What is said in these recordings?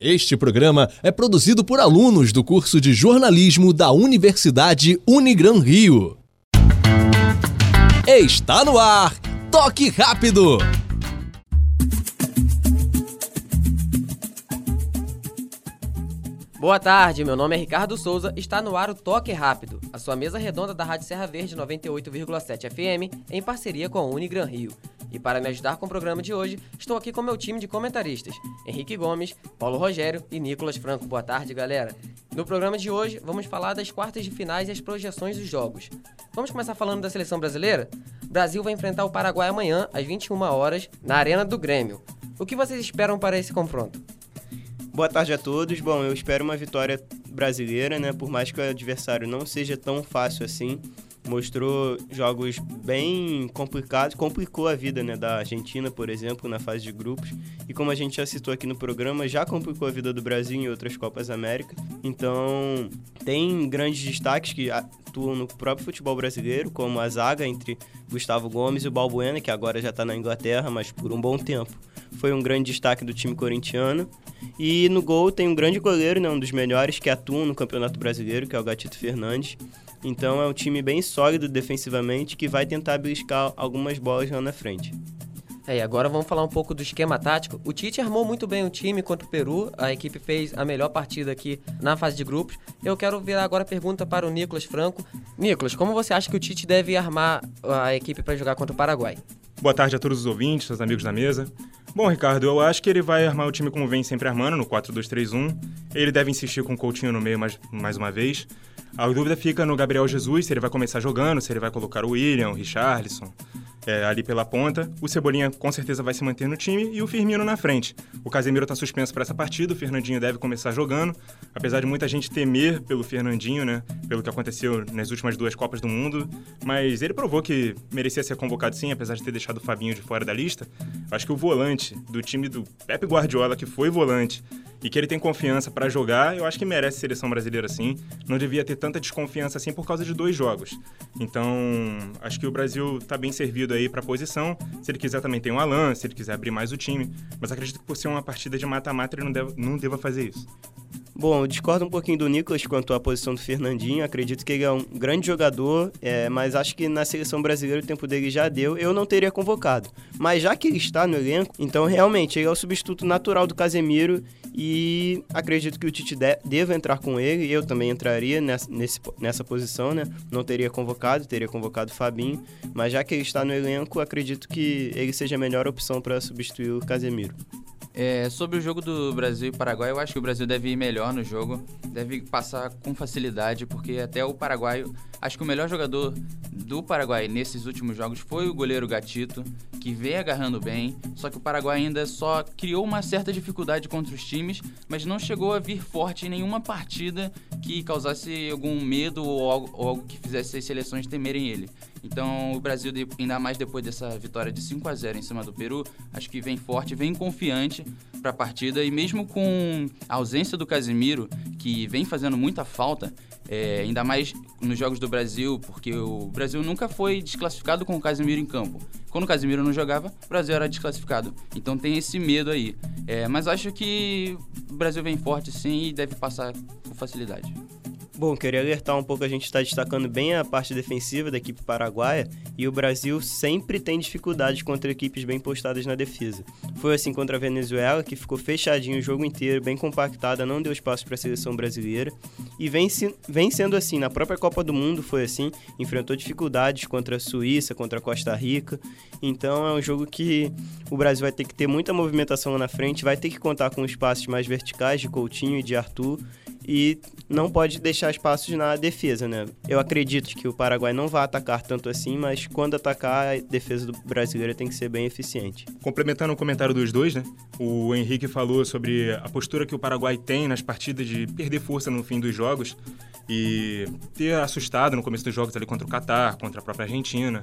Este programa é produzido por alunos do curso de jornalismo da Universidade Unigran Rio. Está no ar! Toque rápido! Boa tarde, meu nome é Ricardo Souza. Está no ar o Toque Rápido, a sua mesa redonda da Rádio Serra Verde 98,7 FM, em parceria com a Unigran Rio. E para me ajudar com o programa de hoje, estou aqui com meu time de comentaristas: Henrique Gomes, Paulo Rogério e Nicolas Franco. Boa tarde, galera. No programa de hoje, vamos falar das quartas de finais e as projeções dos jogos. Vamos começar falando da seleção brasileira? O Brasil vai enfrentar o Paraguai amanhã, às 21 horas, na Arena do Grêmio. O que vocês esperam para esse confronto? Boa tarde a todos. Bom, eu espero uma vitória brasileira, né? Por mais que o adversário não seja tão fácil assim, mostrou jogos bem complicados, complicou a vida, né, da Argentina, por exemplo, na fase de grupos. E como a gente já citou aqui no programa, já complicou a vida do Brasil em outras Copas América. Então, tem grandes destaques que atuam no próprio futebol brasileiro, como a zaga entre Gustavo Gomes e o Balbuena, que agora já está na Inglaterra, mas por um bom tempo foi um grande destaque do time corintiano. E no gol tem um grande goleiro, né, um dos melhores que atuam no Campeonato Brasileiro, que é o Gatito Fernandes. Então é um time bem sólido defensivamente que vai tentar beliscar algumas bolas lá na frente. É, e agora vamos falar um pouco do esquema tático. O Tite armou muito bem o time contra o Peru. A equipe fez a melhor partida aqui na fase de grupos. Eu quero virar agora a pergunta para o Nicolas Franco. Nicolas, como você acha que o Tite deve armar a equipe para jogar contra o Paraguai? Boa tarde a todos os ouvintes, os amigos da mesa. Bom, Ricardo, eu acho que ele vai armar o time como vem sempre armando, no 4-2-3-1. Ele deve insistir com o Coutinho no meio mais, mais uma vez. A dúvida fica no Gabriel Jesus, se ele vai começar jogando, se ele vai colocar o William, o Richarlison é, ali pela ponta. O Cebolinha com certeza vai se manter no time e o Firmino na frente. O Casemiro está suspenso para essa partida, o Fernandinho deve começar jogando. Apesar de muita gente temer pelo Fernandinho, né? Pelo que aconteceu nas últimas duas Copas do Mundo. Mas ele provou que merecia ser convocado sim, apesar de ter deixado o Fabinho de fora da lista. Acho que o volante do time do Pepe Guardiola, que foi volante, e que ele tem confiança para jogar, eu acho que merece seleção brasileira sim. Não devia ter tanta desconfiança assim por causa de dois jogos. Então, acho que o Brasil está bem servido aí para posição. Se ele quiser também tem o Alan, se ele quiser abrir mais o time, mas acredito que por ser uma partida de mata-mata ele não, deve, não deva fazer isso. Bom, discordo um pouquinho do Nicolas quanto à posição do Fernandinho. Acredito que ele é um grande jogador, é, mas acho que na seleção brasileira o tempo dele já deu. Eu não teria convocado. Mas já que ele está no elenco, então realmente ele é o substituto natural do Casemiro e acredito que o Tite de deva entrar com ele. Eu também entraria nessa, nesse, nessa posição, né? Não teria convocado, teria convocado o Fabinho. Mas já que ele está no elenco, acredito que ele seja a melhor opção para substituir o Casemiro. É, sobre o jogo do Brasil e Paraguai, eu acho que o Brasil deve ir melhor no jogo, deve passar com facilidade, porque até o Paraguai, acho que o melhor jogador do Paraguai nesses últimos jogos foi o goleiro Gatito, que vem agarrando bem, só que o Paraguai ainda só criou uma certa dificuldade contra os times, mas não chegou a vir forte em nenhuma partida que causasse algum medo ou algo, ou algo que fizesse as seleções temerem ele. Então, o Brasil, ainda mais depois dessa vitória de 5 a 0 em cima do Peru, acho que vem forte, vem confiante para a partida e mesmo com a ausência do Casemiro, que vem fazendo muita falta, é, ainda mais nos jogos do Brasil, porque o Brasil nunca foi desclassificado com o Casemiro em campo. Quando o Casemiro não jogava, o Brasil era desclassificado. Então tem esse medo aí. É, mas acho que o Brasil vem forte sim e deve passar com facilidade. Bom, queria alertar um pouco, a gente está destacando bem a parte defensiva da equipe paraguaia e o Brasil sempre tem dificuldades contra equipes bem postadas na defesa. Foi assim contra a Venezuela, que ficou fechadinho o jogo inteiro, bem compactada, não deu espaço para a seleção brasileira. E vem, vem sendo assim, na própria Copa do Mundo foi assim, enfrentou dificuldades contra a Suíça, contra a Costa Rica. Então é um jogo que o Brasil vai ter que ter muita movimentação lá na frente, vai ter que contar com espaços mais verticais de Coutinho e de Arthur e não pode deixar espaços na defesa, né? Eu acredito que o Paraguai não vai atacar tanto assim, mas quando atacar, a defesa do brasileiro tem que ser bem eficiente. Complementando o comentário dos dois, né? O Henrique falou sobre a postura que o Paraguai tem nas partidas de perder força no fim dos jogos e ter assustado no começo dos jogos ali contra o Catar, contra a própria Argentina.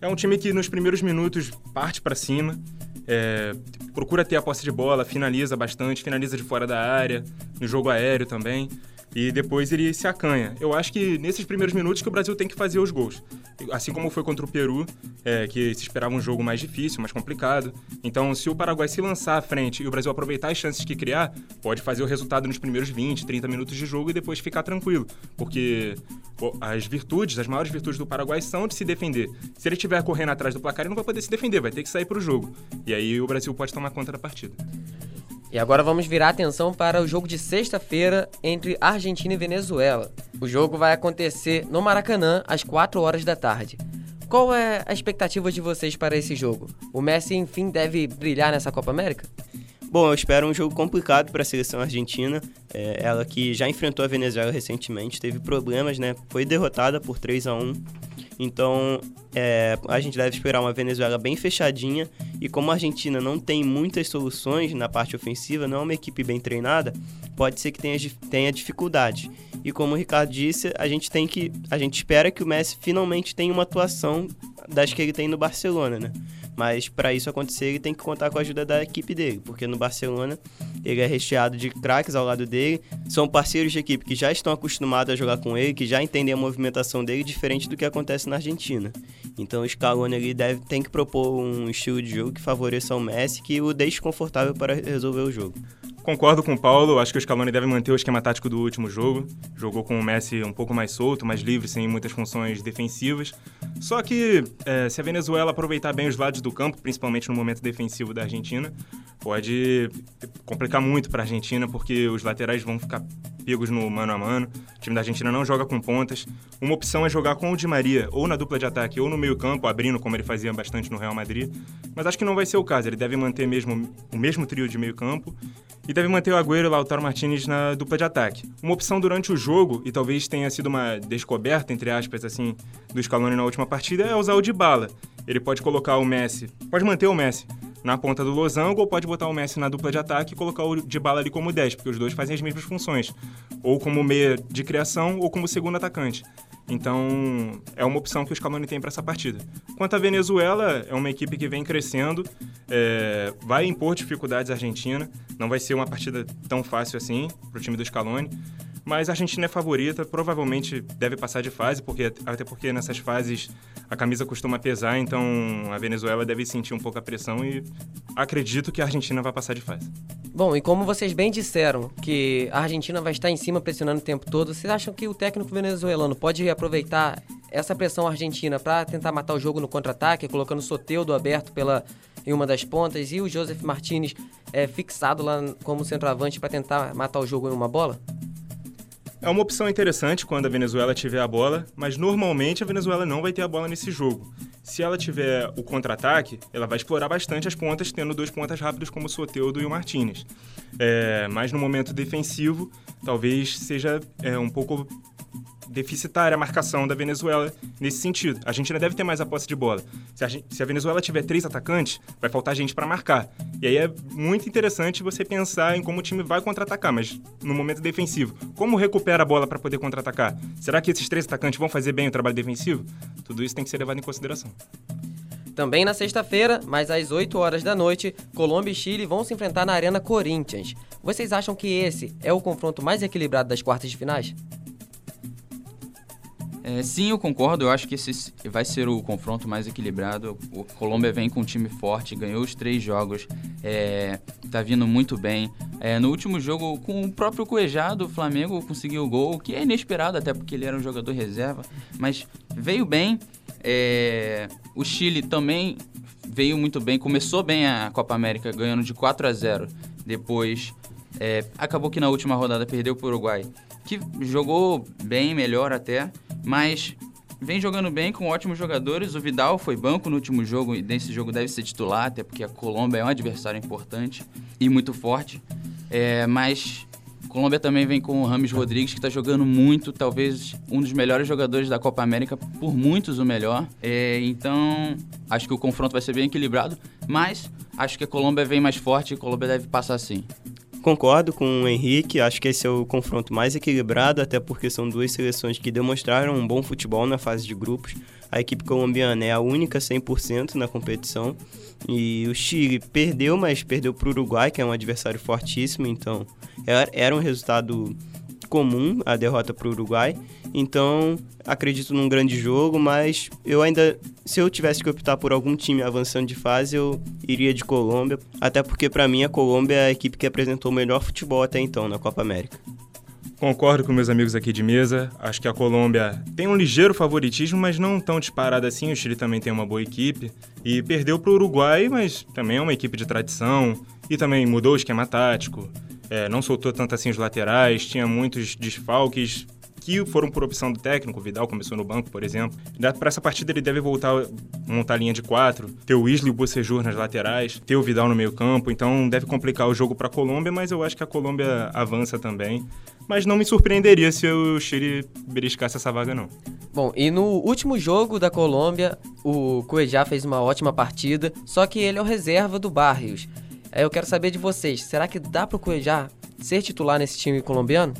É um time que nos primeiros minutos parte para cima, é, procura ter a posse de bola, finaliza bastante, finaliza de fora da área, no jogo aéreo também. E depois ele se acanha. Eu acho que nesses primeiros minutos que o Brasil tem que fazer os gols. Assim como foi contra o Peru, é, que se esperava um jogo mais difícil, mais complicado. Então, se o Paraguai se lançar à frente e o Brasil aproveitar as chances que criar, pode fazer o resultado nos primeiros 20, 30 minutos de jogo e depois ficar tranquilo. Porque as virtudes, as maiores virtudes do Paraguai são de se defender. Se ele estiver correndo atrás do placar, ele não vai poder se defender, vai ter que sair para o jogo. E aí o Brasil pode tomar conta da partida. E agora vamos virar atenção para o jogo de sexta-feira entre Argentina e Venezuela. O jogo vai acontecer no Maracanã às 4 horas da tarde. Qual é a expectativa de vocês para esse jogo? O Messi, enfim, deve brilhar nessa Copa América? Bom, eu espero um jogo complicado para a seleção argentina. É, ela que já enfrentou a Venezuela recentemente, teve problemas, né? Foi derrotada por 3 a 1 então, é, a gente deve esperar uma Venezuela bem fechadinha. E como a Argentina não tem muitas soluções na parte ofensiva, não é uma equipe bem treinada, pode ser que tenha, tenha dificuldade. E como o Ricardo disse, a gente tem que. A gente espera que o Messi finalmente tenha uma atuação das que ele tem no Barcelona, né? Mas para isso acontecer, ele tem que contar com a ajuda da equipe dele, porque no Barcelona ele é recheado de craques ao lado dele, são parceiros de equipe que já estão acostumados a jogar com ele, que já entendem a movimentação dele, diferente do que acontece na Argentina. Então o Scaloni ele deve, tem que propor um estilo de jogo que favoreça o Messi, que o deixe confortável para resolver o jogo. Concordo com o Paulo, acho que o Scaloni deve manter o esquema tático do último jogo. Jogou com o Messi um pouco mais solto, mais livre, sem muitas funções defensivas. Só que é, se a Venezuela aproveitar bem os lados do campo, principalmente no momento defensivo da Argentina, pode complicar muito para a Argentina, porque os laterais vão ficar pegos no mano a mano. O time da Argentina não joga com pontas. Uma opção é jogar com o Di Maria, ou na dupla de ataque, ou no meio-campo, abrindo, como ele fazia bastante no Real Madrid. Mas acho que não vai ser o caso. Ele deve manter mesmo o mesmo trio de meio-campo e deve manter o Agüero e o Lautaro Martinez na dupla de ataque. Uma opção durante o jogo, e talvez tenha sido uma descoberta, entre aspas, assim, do Scaloni na última partida, é usar o Dybala. Ele pode colocar o Messi, pode manter o Messi na ponta do losango ou pode botar o Messi na dupla de ataque e colocar o Dybala ali como 10, porque os dois fazem as mesmas funções, ou como meia de criação ou como segundo atacante. Então, é uma opção que o Scaloni tem para essa partida. Quanto à Venezuela, é uma equipe que vem crescendo, é, vai impor dificuldades à Argentina, não vai ser uma partida tão fácil assim para o time do Scaloni, mas a Argentina é favorita, provavelmente deve passar de fase, porque até porque nessas fases a camisa costuma pesar, então a Venezuela deve sentir um pouco a pressão e acredito que a Argentina vai passar de fase. Bom, e como vocês bem disseram que a Argentina vai estar em cima pressionando o tempo todo, vocês acham que o técnico venezuelano pode aproveitar essa pressão argentina para tentar matar o jogo no contra-ataque, colocando o Soteudo aberto pela em uma das pontas e o Joseph Martinez é, fixado lá como centroavante para tentar matar o jogo em uma bola? É uma opção interessante quando a Venezuela tiver a bola, mas normalmente a Venezuela não vai ter a bola nesse jogo. Se ela tiver o contra-ataque, ela vai explorar bastante as pontas, tendo dois pontas rápidos como o Soteudo e o Martinez. É, mas no momento defensivo, talvez seja é, um pouco deficitária a marcação da Venezuela nesse sentido. A Argentina deve ter mais a posse de bola. Se a, se a Venezuela tiver três atacantes, vai faltar gente para marcar. E aí é muito interessante você pensar em como o time vai contra-atacar, mas no momento defensivo. Como recupera a bola para poder contra-atacar? Será que esses três atacantes vão fazer bem o trabalho defensivo? Tudo isso tem que ser levado em consideração. Também na sexta-feira, mas às 8 horas da noite, Colômbia e Chile vão se enfrentar na Arena Corinthians. Vocês acham que esse é o confronto mais equilibrado das quartas de finais? É, sim, eu concordo. Eu acho que esse vai ser o confronto mais equilibrado. O Colômbia vem com um time forte, ganhou os três jogos, é, tá vindo muito bem. É, no último jogo, com o próprio Cuejado, o Flamengo conseguiu o gol, que é inesperado, até porque ele era um jogador reserva, mas veio bem. É, o Chile também veio muito bem, começou bem a Copa América, ganhando de 4 a 0. Depois, é, acabou que na última rodada perdeu para o Uruguai, que jogou bem, melhor até mas vem jogando bem com ótimos jogadores. O Vidal foi banco no último jogo e nesse jogo deve ser titular, até porque a Colômbia é um adversário importante e muito forte. É, mas Colômbia também vem com o Rames Rodrigues, que está jogando muito, talvez um dos melhores jogadores da Copa América, por muitos o melhor. É, então, acho que o confronto vai ser bem equilibrado, mas acho que a Colômbia vem mais forte e a Colômbia deve passar sim. Concordo com o Henrique, acho que esse é o confronto mais equilibrado, até porque são duas seleções que demonstraram um bom futebol na fase de grupos. A equipe colombiana é a única 100% na competição. E o Chile perdeu, mas perdeu para o Uruguai, que é um adversário fortíssimo, então era um resultado comum a derrota para o Uruguai. Então, acredito num grande jogo, mas eu ainda, se eu tivesse que optar por algum time avançando de fase, eu iria de Colômbia, até porque para mim a Colômbia é a equipe que apresentou o melhor futebol até então na Copa América. Concordo com meus amigos aqui de mesa. Acho que a Colômbia tem um ligeiro favoritismo, mas não tão disparado assim. O Chile também tem uma boa equipe. E perdeu para o Uruguai, mas também é uma equipe de tradição. E também mudou o esquema tático. É, não soltou tanto assim os laterais, tinha muitos desfalques que foram por opção do técnico. O Vidal começou no banco, por exemplo. Para essa partida ele deve voltar montar a linha de quatro, ter o Weasley e o Bocejur nas laterais, ter o Vidal no meio campo. Então deve complicar o jogo para a Colômbia, mas eu acho que a Colômbia avança também. Mas não me surpreenderia se o Chile beliscasse essa vaga, não. Bom, e no último jogo da Colômbia, o Cuejá fez uma ótima partida, só que ele é o reserva do Barrios. Eu quero saber de vocês, será que dá para o Cuejá ser titular nesse time colombiano?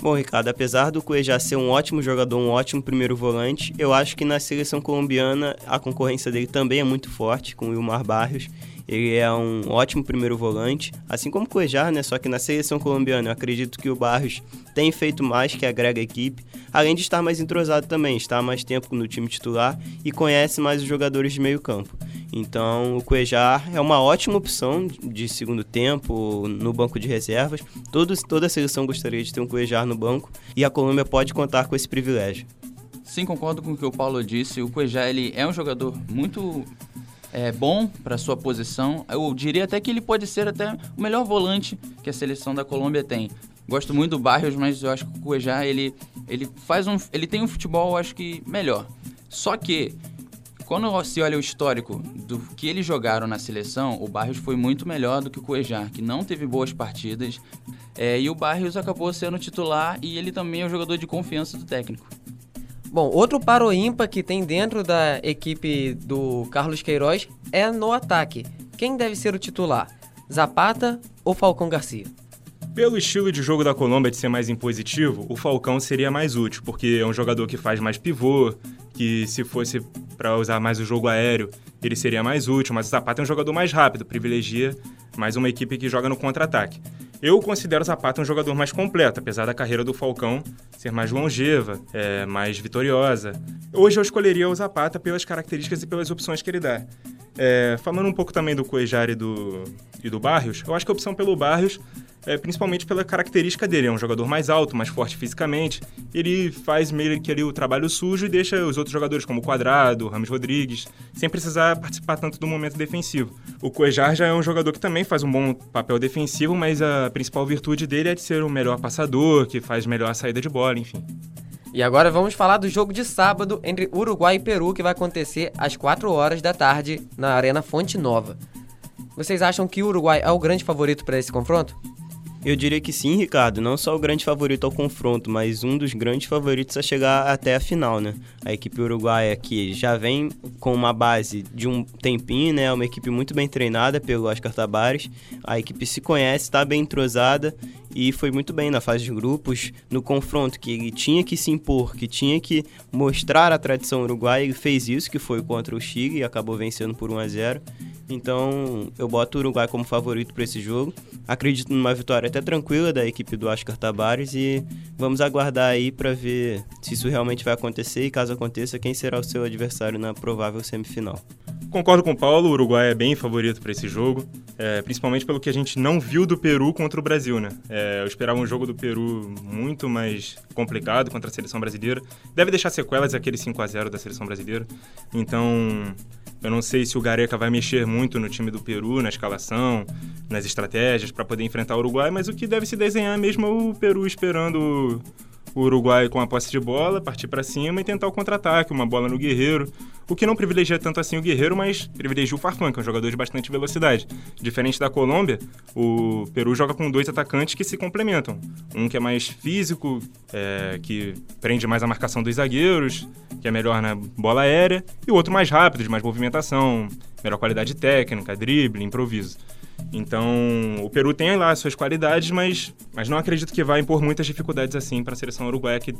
Bom, Ricardo, apesar do Cuejá ser um ótimo jogador, um ótimo primeiro volante, eu acho que na seleção colombiana a concorrência dele também é muito forte, com o Wilmar Barrios. Ele é um ótimo primeiro volante, assim como o Cuejar, né? Só que na seleção colombiana eu acredito que o Barrios tem feito mais que agrega a equipe, além de estar mais entrosado também, está mais tempo no time titular e conhece mais os jogadores de meio campo. Então o Cuejar é uma ótima opção de segundo tempo no banco de reservas. Todos, toda a seleção gostaria de ter um Cuejar no banco e a Colômbia pode contar com esse privilégio. Sim, concordo com o que o Paulo disse. O Cuejar ele é um jogador muito é, bom para sua posição. Eu diria até que ele pode ser até o melhor volante que a seleção da Colômbia tem. Gosto muito do Barrios, mas eu acho que o Cuejá, ele, ele faz um, ele tem um futebol, acho que melhor. Só que quando se olha o histórico do que eles jogaram na seleção, o Barrios foi muito melhor do que o Cuejá, que não teve boas partidas. É, e o Barrios acabou sendo titular e ele também é um jogador de confiança do técnico. Bom, outro paro ímpar que tem dentro da equipe do Carlos Queiroz é no ataque. Quem deve ser o titular? Zapata ou Falcão Garcia? Pelo estilo de jogo da Colômbia de ser mais impositivo, o Falcão seria mais útil, porque é um jogador que faz mais pivô, que se fosse para usar mais o jogo aéreo, ele seria mais útil, mas o Zapata é um jogador mais rápido, privilegia mais uma equipe que joga no contra-ataque. Eu considero o Zapata um jogador mais completo, apesar da carreira do Falcão ser mais longeva, é, mais vitoriosa. Hoje eu escolheria o Zapata pelas características e pelas opções que ele dá. É, falando um pouco também do Cuejar e do, e do Barrios, eu acho que a opção pelo Barrios é, principalmente pela característica dele. É um jogador mais alto, mais forte fisicamente. Ele faz meio que ali o trabalho sujo e deixa os outros jogadores, como o Quadrado, Ramos Rodrigues, sem precisar participar tanto do momento defensivo. O Cuejar já é um jogador que também faz um bom papel defensivo, mas a principal virtude dele é de ser o melhor passador, que faz melhor a saída de bola, enfim. E agora vamos falar do jogo de sábado entre Uruguai e Peru, que vai acontecer às 4 horas da tarde na Arena Fonte Nova. Vocês acham que o Uruguai é o grande favorito para esse confronto? Eu diria que sim, Ricardo. Não só o grande favorito ao confronto, mas um dos grandes favoritos a chegar até a final, né? A equipe uruguaia que já vem com uma base de um tempinho, né? É uma equipe muito bem treinada pelo Oscar Tabares. A equipe se conhece, está bem entrosada e foi muito bem na fase de grupos, no confronto que ele tinha que se impor, que tinha que mostrar a tradição uruguaia. Ele fez isso, que foi contra o Chile e acabou vencendo por 1 a 0. Então, eu boto o Uruguai como favorito para esse jogo. Acredito numa vitória até tranquila da equipe do Oscar Tabares e vamos aguardar aí para ver se isso realmente vai acontecer e caso aconteça, quem será o seu adversário na provável semifinal. Concordo com o Paulo, o Uruguai é bem favorito para esse jogo, é, principalmente pelo que a gente não viu do Peru contra o Brasil, né? É, eu esperava um jogo do Peru muito mais complicado contra a seleção brasileira. Deve deixar sequelas aquele 5 a 0 da seleção brasileira. Então, eu não sei se o Gareca vai mexer muito no time do Peru, na escalação, nas estratégias para poder enfrentar o Uruguai, mas o que deve se desenhar mesmo é o Peru esperando o Uruguai com a posse de bola, partir para cima e tentar o contra-ataque, uma bola no Guerreiro. O que não privilegia tanto assim o Guerreiro, mas privilegia o Farfan, que é um jogador de bastante velocidade. Diferente da Colômbia, o Peru joga com dois atacantes que se complementam. Um que é mais físico, é, que prende mais a marcação dos zagueiros, que é melhor na bola aérea, e o outro mais rápido, de mais movimentação, melhor qualidade técnica, drible, improviso. Então, o Peru tem lá suas qualidades, mas Mas não acredito que vai impor muitas dificuldades assim para a seleção uruguaia, que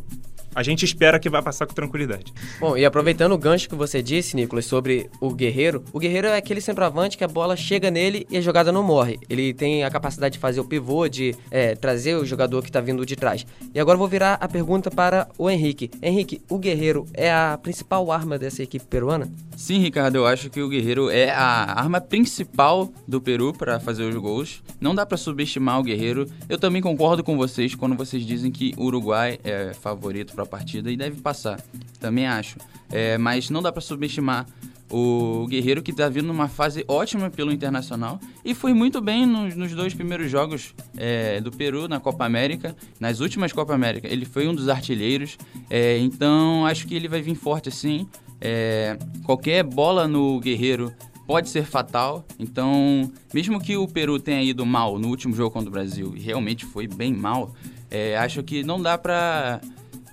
a gente espera que vai passar com tranquilidade. Bom, e aproveitando o gancho que você disse, Nicolas, sobre o Guerreiro, o Guerreiro é aquele centroavante que a bola chega nele e a jogada não morre. Ele tem a capacidade de fazer o pivô, de é, trazer o jogador que está vindo de trás. E agora eu vou virar a pergunta para o Henrique. Henrique, o Guerreiro é a principal arma dessa equipe peruana? Sim, Ricardo, eu acho que o Guerreiro é a arma principal do Peru para fazer os gols. Não dá para subestimar o Guerreiro. Eu também concordo com vocês quando vocês dizem que o Uruguai é favorito para a partida e deve passar. Também acho. É, mas não dá para subestimar o Guerreiro que está vindo numa fase ótima pelo Internacional e foi muito bem nos, nos dois primeiros jogos é, do Peru na Copa América, nas últimas Copa América. Ele foi um dos artilheiros, é, então acho que ele vai vir forte assim. É, qualquer bola no Guerreiro pode ser fatal. Então, mesmo que o Peru tenha ido mal no último jogo contra o Brasil, e realmente foi bem mal, é, acho que não dá para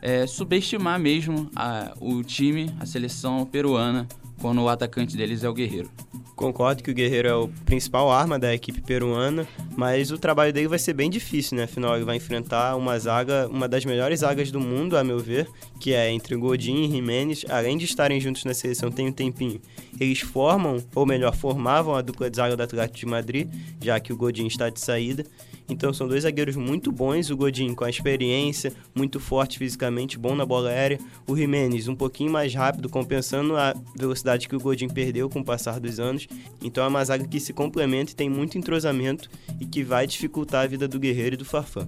é, subestimar mesmo a, o time, a seleção peruana, quando o atacante deles é o Guerreiro. Concordo que o Guerreiro é o principal arma da equipe peruana, mas o trabalho dele vai ser bem difícil, né? Afinal, ele vai enfrentar uma zaga, uma das melhores zagas do mundo, a meu ver, que é entre Godin e Jimenez. Além de estarem juntos na seleção tem um tempinho, eles formam, ou melhor, formavam a dupla de zaga do Atlético de Madrid, já que o Godin está de saída. Então são dois zagueiros muito bons, o Godin com a experiência, muito forte fisicamente, bom na bola aérea, o Jimenez um pouquinho mais rápido, compensando a velocidade que o Godin perdeu com o passar dos anos. Então é uma zaga que se complementa e tem muito entrosamento e que vai dificultar a vida do Guerreiro e do Farfã.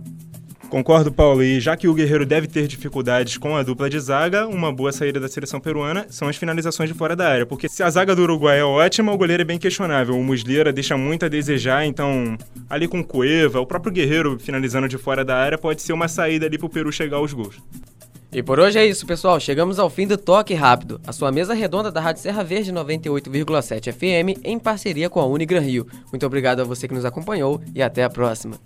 Concordo, Paulo. E já que o Guerreiro deve ter dificuldades com a dupla de zaga, uma boa saída da seleção peruana são as finalizações de fora da área. Porque se a zaga do Uruguai é ótima, o goleiro é bem questionável. O Muslera deixa muito a desejar, então ali com Cueva, o próprio Guerreiro finalizando de fora da área pode ser uma saída ali pro Peru chegar aos gols. E por hoje é isso, pessoal. Chegamos ao fim do Toque Rápido, a sua mesa redonda da Rádio Serra Verde 98,7 FM em parceria com a Unigran Rio. Muito obrigado a você que nos acompanhou e até a próxima.